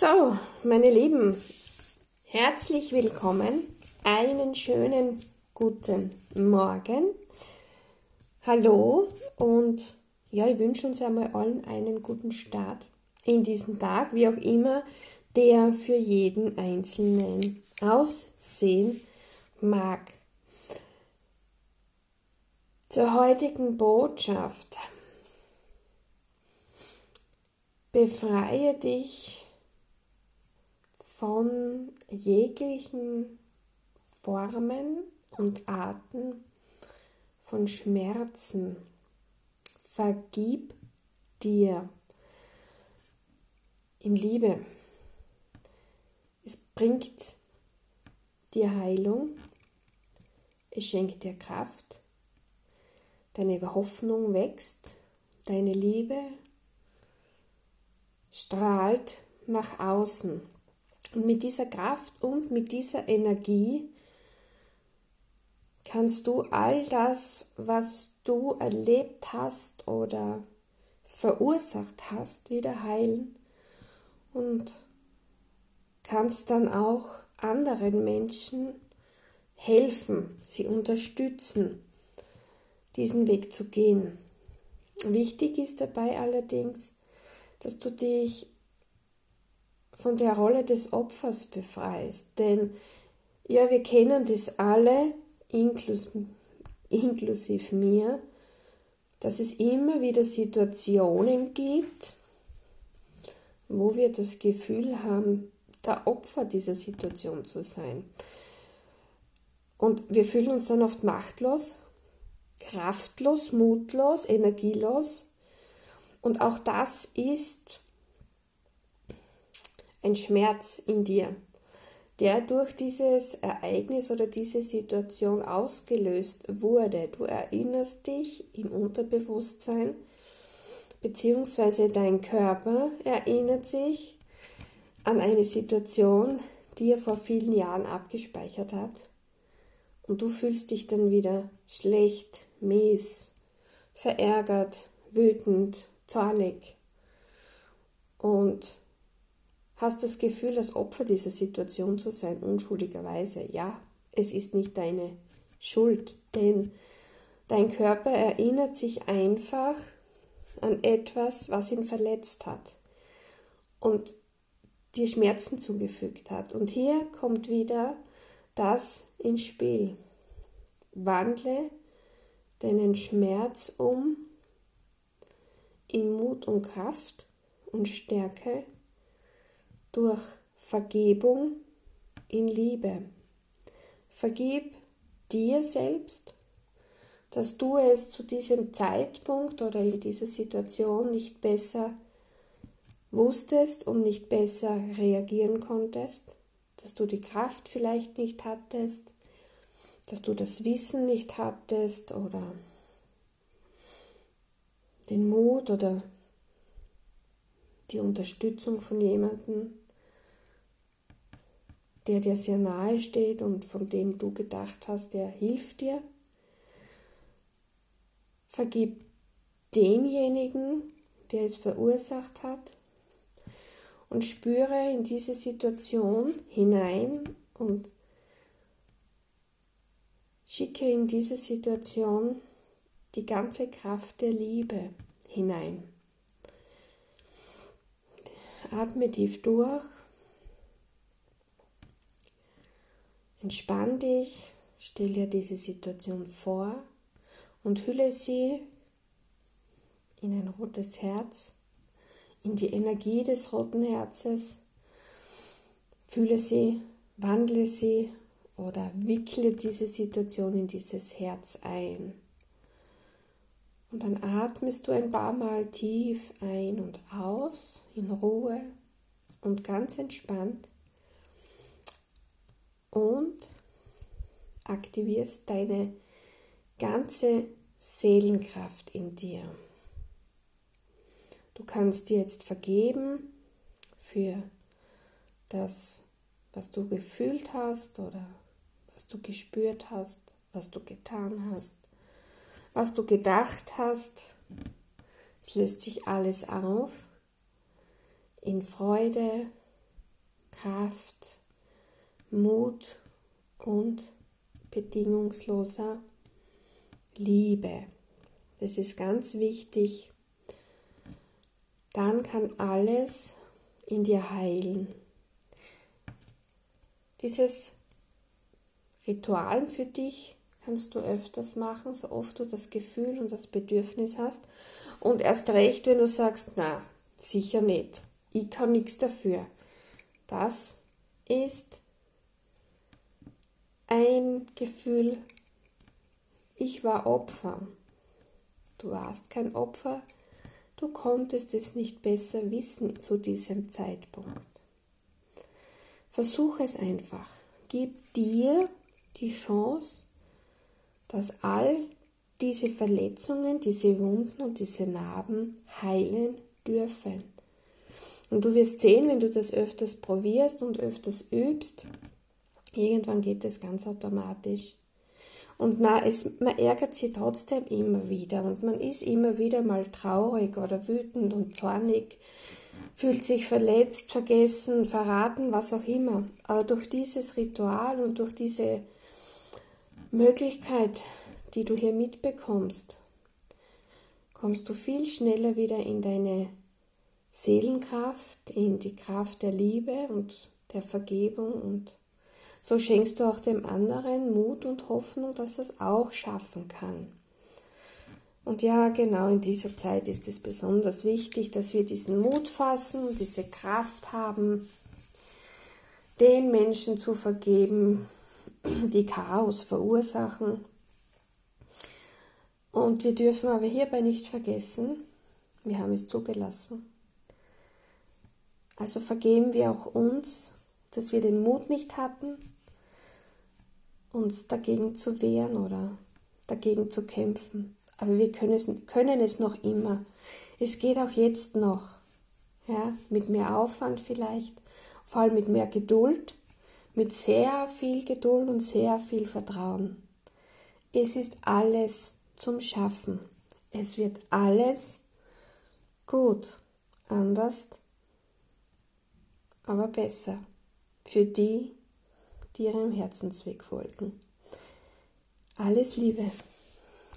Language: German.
So, meine Lieben, herzlich willkommen. Einen schönen guten Morgen. Hallo und ja, ich wünsche uns einmal allen einen guten Start in diesen Tag, wie auch immer der für jeden Einzelnen aussehen mag. Zur heutigen Botschaft. Befreie dich von jeglichen Formen und Arten von Schmerzen. Vergib dir in Liebe. Es bringt dir Heilung, es schenkt dir Kraft, deine Hoffnung wächst, deine Liebe strahlt nach außen. Und mit dieser Kraft und mit dieser Energie kannst du all das, was du erlebt hast oder verursacht hast, wieder heilen und kannst dann auch anderen Menschen helfen, sie unterstützen, diesen Weg zu gehen. Wichtig ist dabei allerdings, dass du dich von der Rolle des Opfers befreist. Denn ja, wir kennen das alle, inklus inklusive mir, dass es immer wieder Situationen gibt, wo wir das Gefühl haben, der Opfer dieser Situation zu sein. Und wir fühlen uns dann oft machtlos, kraftlos, mutlos, energielos. Und auch das ist ein Schmerz in dir, der durch dieses Ereignis oder diese Situation ausgelöst wurde. Du erinnerst dich im Unterbewusstsein, beziehungsweise dein Körper erinnert sich an eine Situation, die er vor vielen Jahren abgespeichert hat. Und du fühlst dich dann wieder schlecht, mies, verärgert, wütend, zornig. Und hast das Gefühl, das Opfer dieser Situation zu sein, unschuldigerweise. Ja, es ist nicht deine Schuld, denn dein Körper erinnert sich einfach an etwas, was ihn verletzt hat und dir Schmerzen zugefügt hat. Und hier kommt wieder das ins Spiel. Wandle deinen Schmerz um in Mut und Kraft und Stärke durch Vergebung in Liebe. Vergib dir selbst, dass du es zu diesem Zeitpunkt oder in dieser Situation nicht besser wusstest und nicht besser reagieren konntest, dass du die Kraft vielleicht nicht hattest, dass du das Wissen nicht hattest oder den Mut oder die Unterstützung von jemandem, der dir sehr nahe steht und von dem du gedacht hast, der hilft dir. Vergib denjenigen, der es verursacht hat und spüre in diese Situation hinein und schicke in diese Situation die ganze Kraft der Liebe hinein. Atme tief durch Entspann dich, stell dir diese Situation vor und hülle sie in ein rotes Herz, in die Energie des roten Herzes. Fühle sie, wandle sie oder wickle diese Situation in dieses Herz ein. Und dann atmest du ein paar Mal tief ein und aus, in Ruhe und ganz entspannt und aktivierst deine ganze Seelenkraft in dir. Du kannst dir jetzt vergeben für das, was du gefühlt hast oder was du gespürt hast, was du getan hast, was du gedacht hast. Es löst sich alles auf in Freude, Kraft, Mut und bedingungsloser Liebe. Das ist ganz wichtig. Dann kann alles in dir heilen. Dieses Ritual für dich kannst du öfters machen, so oft du das Gefühl und das Bedürfnis hast. Und erst recht, wenn du sagst, na, sicher nicht, ich kann nichts dafür. Das ist ein Gefühl, ich war Opfer. Du warst kein Opfer, du konntest es nicht besser wissen zu diesem Zeitpunkt. Versuch es einfach. Gib dir die Chance, dass all diese Verletzungen, diese Wunden und diese Narben heilen dürfen. Und du wirst sehen, wenn du das öfters probierst und öfters übst, irgendwann geht es ganz automatisch. Und na, es, man ärgert sich trotzdem immer wieder und man ist immer wieder mal traurig oder wütend und zornig fühlt sich verletzt, vergessen, verraten, was auch immer. Aber durch dieses Ritual und durch diese Möglichkeit, die du hier mitbekommst, kommst du viel schneller wieder in deine Seelenkraft, in die Kraft der Liebe und der Vergebung und so schenkst du auch dem anderen Mut und Hoffnung, dass er es auch schaffen kann. Und ja, genau in dieser Zeit ist es besonders wichtig, dass wir diesen Mut fassen, diese Kraft haben, den Menschen zu vergeben, die Chaos verursachen. Und wir dürfen aber hierbei nicht vergessen, wir haben es zugelassen. Also vergeben wir auch uns, dass wir den Mut nicht hatten, uns dagegen zu wehren oder dagegen zu kämpfen. Aber wir können es, können es noch immer. Es geht auch jetzt noch. Ja, mit mehr Aufwand vielleicht, vor allem mit mehr Geduld, mit sehr viel Geduld und sehr viel Vertrauen. Es ist alles zum Schaffen. Es wird alles gut, anders, aber besser für die, die ihrem Herzensweg folgen. Alles Liebe.